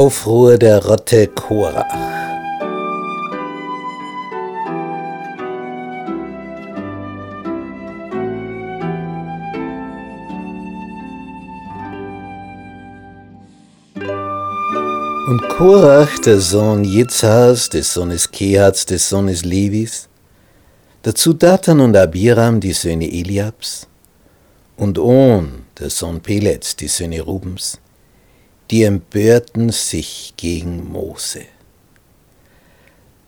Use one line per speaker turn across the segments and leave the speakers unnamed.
Aufruhr der Rotte Korach. Und Korach, der Sohn Jitzhas, des Sohnes Kehats, des Sohnes Levis, dazu Datan und Abiram, die Söhne Eliabs, und On, der Sohn Pelets, die Söhne Rubens, die empörten sich gegen Mose.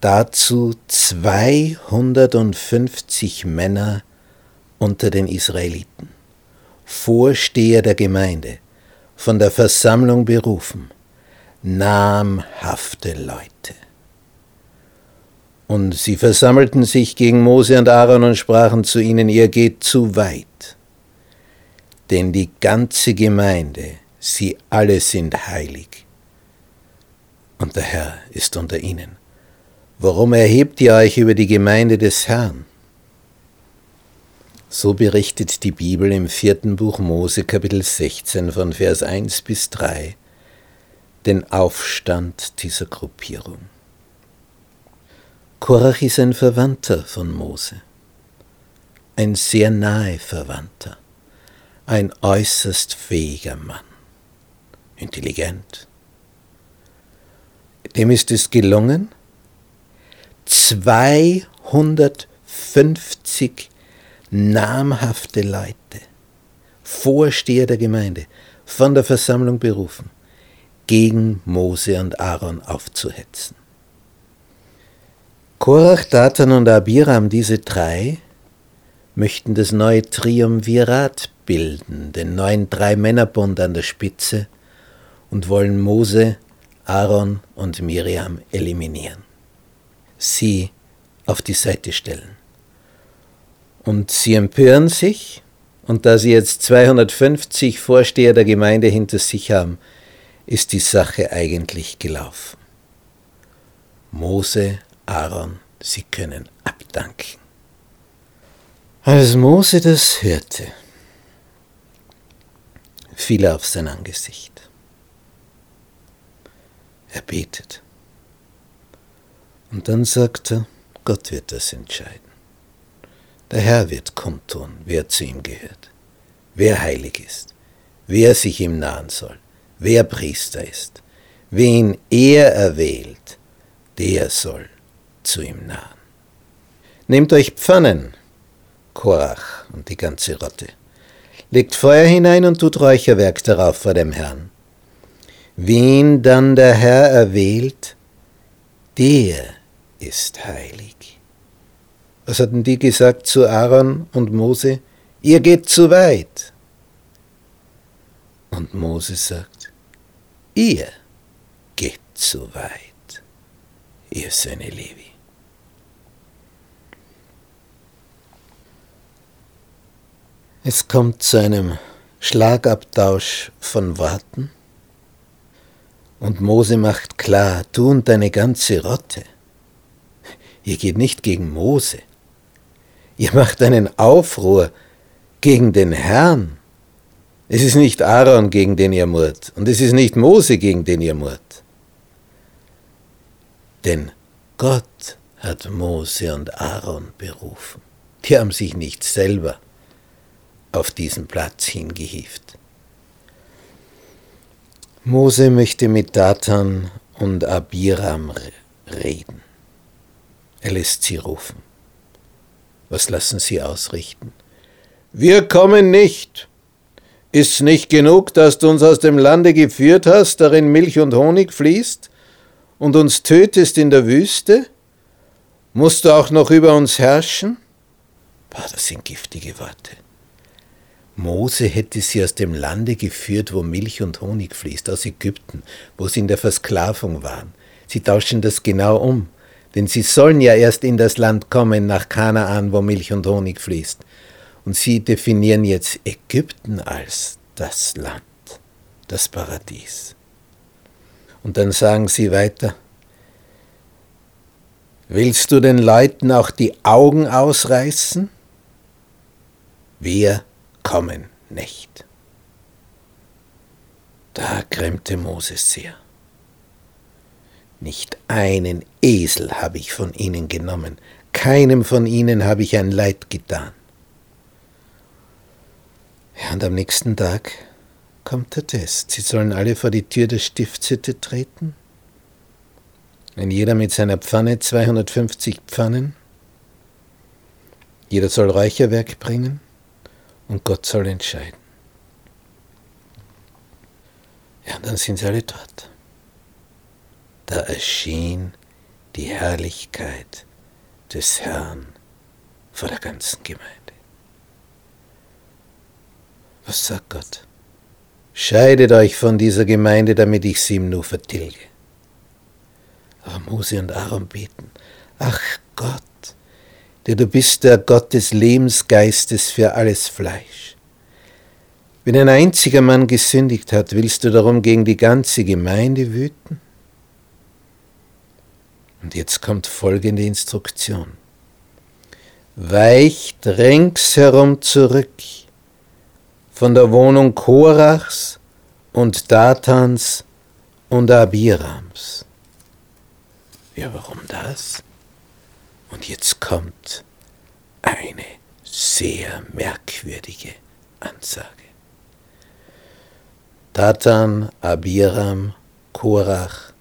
Dazu 250 Männer unter den Israeliten, Vorsteher der Gemeinde, von der Versammlung berufen, namhafte Leute. Und sie versammelten sich gegen Mose und Aaron und sprachen zu ihnen, ihr geht zu weit, denn die ganze Gemeinde sie alle sind heilig. Und der Herr ist unter ihnen. Warum erhebt ihr euch über die Gemeinde des Herrn? So berichtet die Bibel im vierten Buch Mose Kapitel 16 von Vers 1 bis 3 den Aufstand dieser Gruppierung. Korach ist ein Verwandter von Mose, ein sehr nahe Verwandter, ein äußerst fähiger Mann intelligent. Dem ist es gelungen, 250 namhafte Leute, Vorsteher der Gemeinde, von der Versammlung berufen, gegen Mose und Aaron aufzuhetzen. Korach, Datan und Abiram, diese drei, möchten das neue Triumvirat bilden, den neuen Drei-Männer-Bund an der Spitze, und wollen Mose, Aaron und Miriam eliminieren. Sie auf die Seite stellen. Und sie empören sich, und da sie jetzt 250 Vorsteher der Gemeinde hinter sich haben, ist die Sache eigentlich gelaufen. Mose, Aaron, sie können abdanken. Als Mose das hörte, fiel er auf sein Angesicht. Er betet. Und dann sagt er, Gott wird das entscheiden. Der Herr wird kundtun, wer zu ihm gehört, wer heilig ist, wer sich ihm nahen soll, wer Priester ist. Wen er erwählt, der soll zu ihm nahen. Nehmt euch Pfannen, Korach und die ganze Rotte, legt Feuer hinein und tut Räucherwerk darauf vor dem Herrn Wen dann der Herr erwählt, der ist heilig. Was hatten die gesagt zu Aaron und Mose? Ihr geht zu weit. Und Mose sagt, ihr geht zu weit, ihr Söhne Levi. Es kommt zu einem Schlagabtausch von Worten. Und Mose macht klar, du und deine ganze Rotte, ihr geht nicht gegen Mose, ihr macht einen Aufruhr gegen den Herrn. Es ist nicht Aaron, gegen den ihr murrt, und es ist nicht Mose, gegen den ihr murrt. Denn Gott hat Mose und Aaron berufen. Die haben sich nicht selber auf diesen Platz hingehieft. Mose möchte mit Datan und Abiram reden. Er lässt sie rufen. Was lassen sie ausrichten? Wir kommen nicht. Ist's nicht genug, dass du uns aus dem Lande geführt hast, darin Milch und Honig fließt, und uns tötest in der Wüste? Musst du auch noch über uns herrschen? Boah, das sind giftige Worte. Mose hätte sie aus dem Lande geführt, wo Milch und Honig fließt, aus Ägypten, wo sie in der Versklavung waren. Sie tauschen das genau um, denn sie sollen ja erst in das Land kommen, nach Kanaan, wo Milch und Honig fließt. Und sie definieren jetzt Ägypten als das Land, das Paradies. Und dann sagen sie weiter, willst du den Leuten auch die Augen ausreißen? Wer kommen nicht. Da grämte Moses sehr. Nicht einen Esel habe ich von ihnen genommen, keinem von ihnen habe ich ein Leid getan. Ja, und am nächsten Tag kommt der Test. Sie sollen alle vor die Tür der Stiftshütte treten. Ein jeder mit seiner Pfanne, 250 Pfannen. Jeder soll Räucherwerk bringen und Gott soll entscheiden. Ja, und dann sind sie alle dort. Da erschien die Herrlichkeit des Herrn vor der ganzen Gemeinde. Was sagt Gott? Scheidet euch von dieser Gemeinde, damit ich sie ihm nur vertilge. Aber Mose und Aaron beten, ach Gott, der du bist der Gott des Lebensgeistes für alles Fleisch. Wenn ein einziger Mann gesündigt hat, willst du darum gegen die ganze Gemeinde wüten? Und jetzt kommt folgende Instruktion. Weicht ringsherum zurück von der Wohnung Korachs und Datans und Abirams. Ja, warum das? Und jetzt kommt eine sehr merkwürdige Ansage. Datan, Abiram, Korach,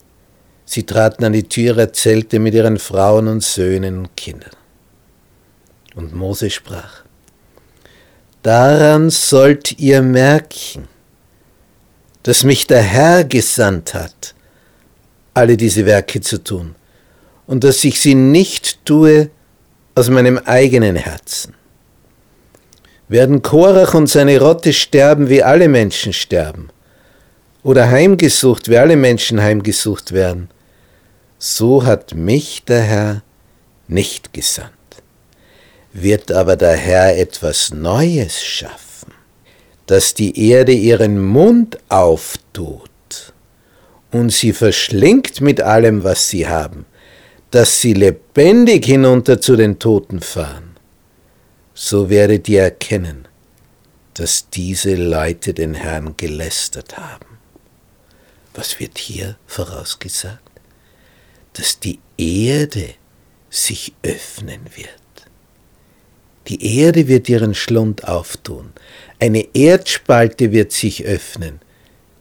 sie traten an die Tür ihrer Zelte mit ihren Frauen und Söhnen und Kindern. Und Mose sprach, Daran sollt ihr merken, dass mich der Herr gesandt hat, alle diese Werke zu tun und dass ich sie nicht tue aus meinem eigenen Herzen. Werden Korach und seine Rotte sterben, wie alle Menschen sterben, oder heimgesucht, wie alle Menschen heimgesucht werden, so hat mich der Herr nicht gesandt. Wird aber der Herr etwas Neues schaffen, dass die Erde ihren Mund auftut und sie verschlingt mit allem, was sie haben, dass sie lebendig hinunter zu den Toten fahren, so werdet ihr erkennen, dass diese Leute den Herrn gelästert haben. Was wird hier vorausgesagt? Dass die Erde sich öffnen wird. Die Erde wird ihren Schlund auftun. Eine Erdspalte wird sich öffnen.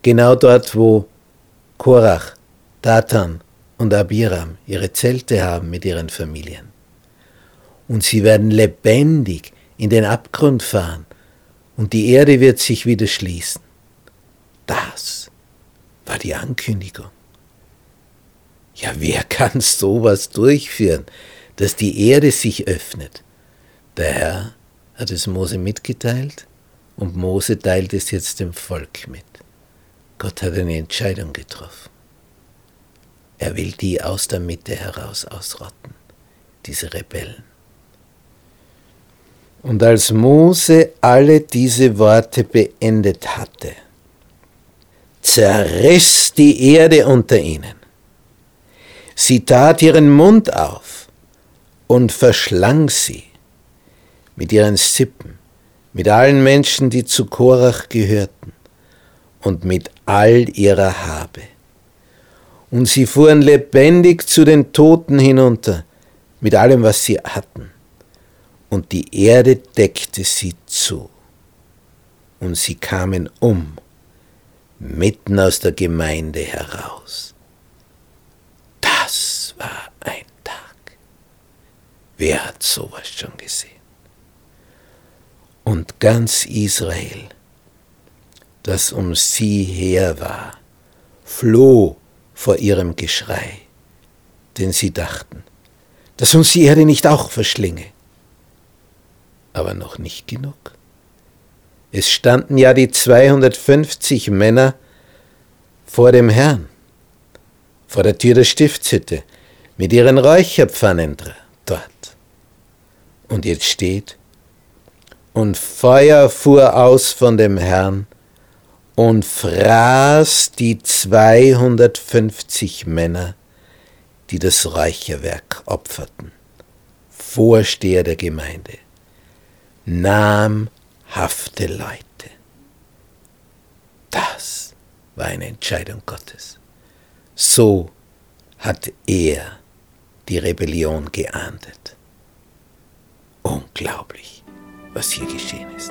Genau dort, wo Korach, Datan und Abiram ihre Zelte haben mit ihren Familien. Und sie werden lebendig in den Abgrund fahren und die Erde wird sich wieder schließen. Das war die Ankündigung. Ja, wer kann sowas durchführen, dass die Erde sich öffnet? Der Herr hat es Mose mitgeteilt und Mose teilt es jetzt dem Volk mit. Gott hat eine Entscheidung getroffen. Er will die aus der Mitte heraus ausrotten, diese Rebellen. Und als Mose alle diese Worte beendet hatte, zerriss die Erde unter ihnen. Sie tat ihren Mund auf und verschlang sie mit ihren Sippen, mit allen Menschen, die zu Korach gehörten und mit all ihrer Habe und sie fuhren lebendig zu den Toten hinunter mit allem, was sie hatten. Und die Erde deckte sie zu. Und sie kamen um, mitten aus der Gemeinde heraus. Das war ein Tag. Wer hat sowas schon gesehen? Und ganz Israel, das um sie her war, floh vor ihrem Geschrei, denn sie dachten, dass uns die Erde nicht auch verschlinge. Aber noch nicht genug. Es standen ja die 250 Männer vor dem Herrn, vor der Tür der Stiftshütte, mit ihren Räucherpfannen dort. Und jetzt steht, und Feuer fuhr aus von dem Herrn und fraß die 250 Männer, die das Räucherwerk opferten, Vorsteher der Gemeinde, namhafte Leute. Das war eine Entscheidung Gottes. So hat er die Rebellion geahndet. Unglaublich, was hier geschehen ist.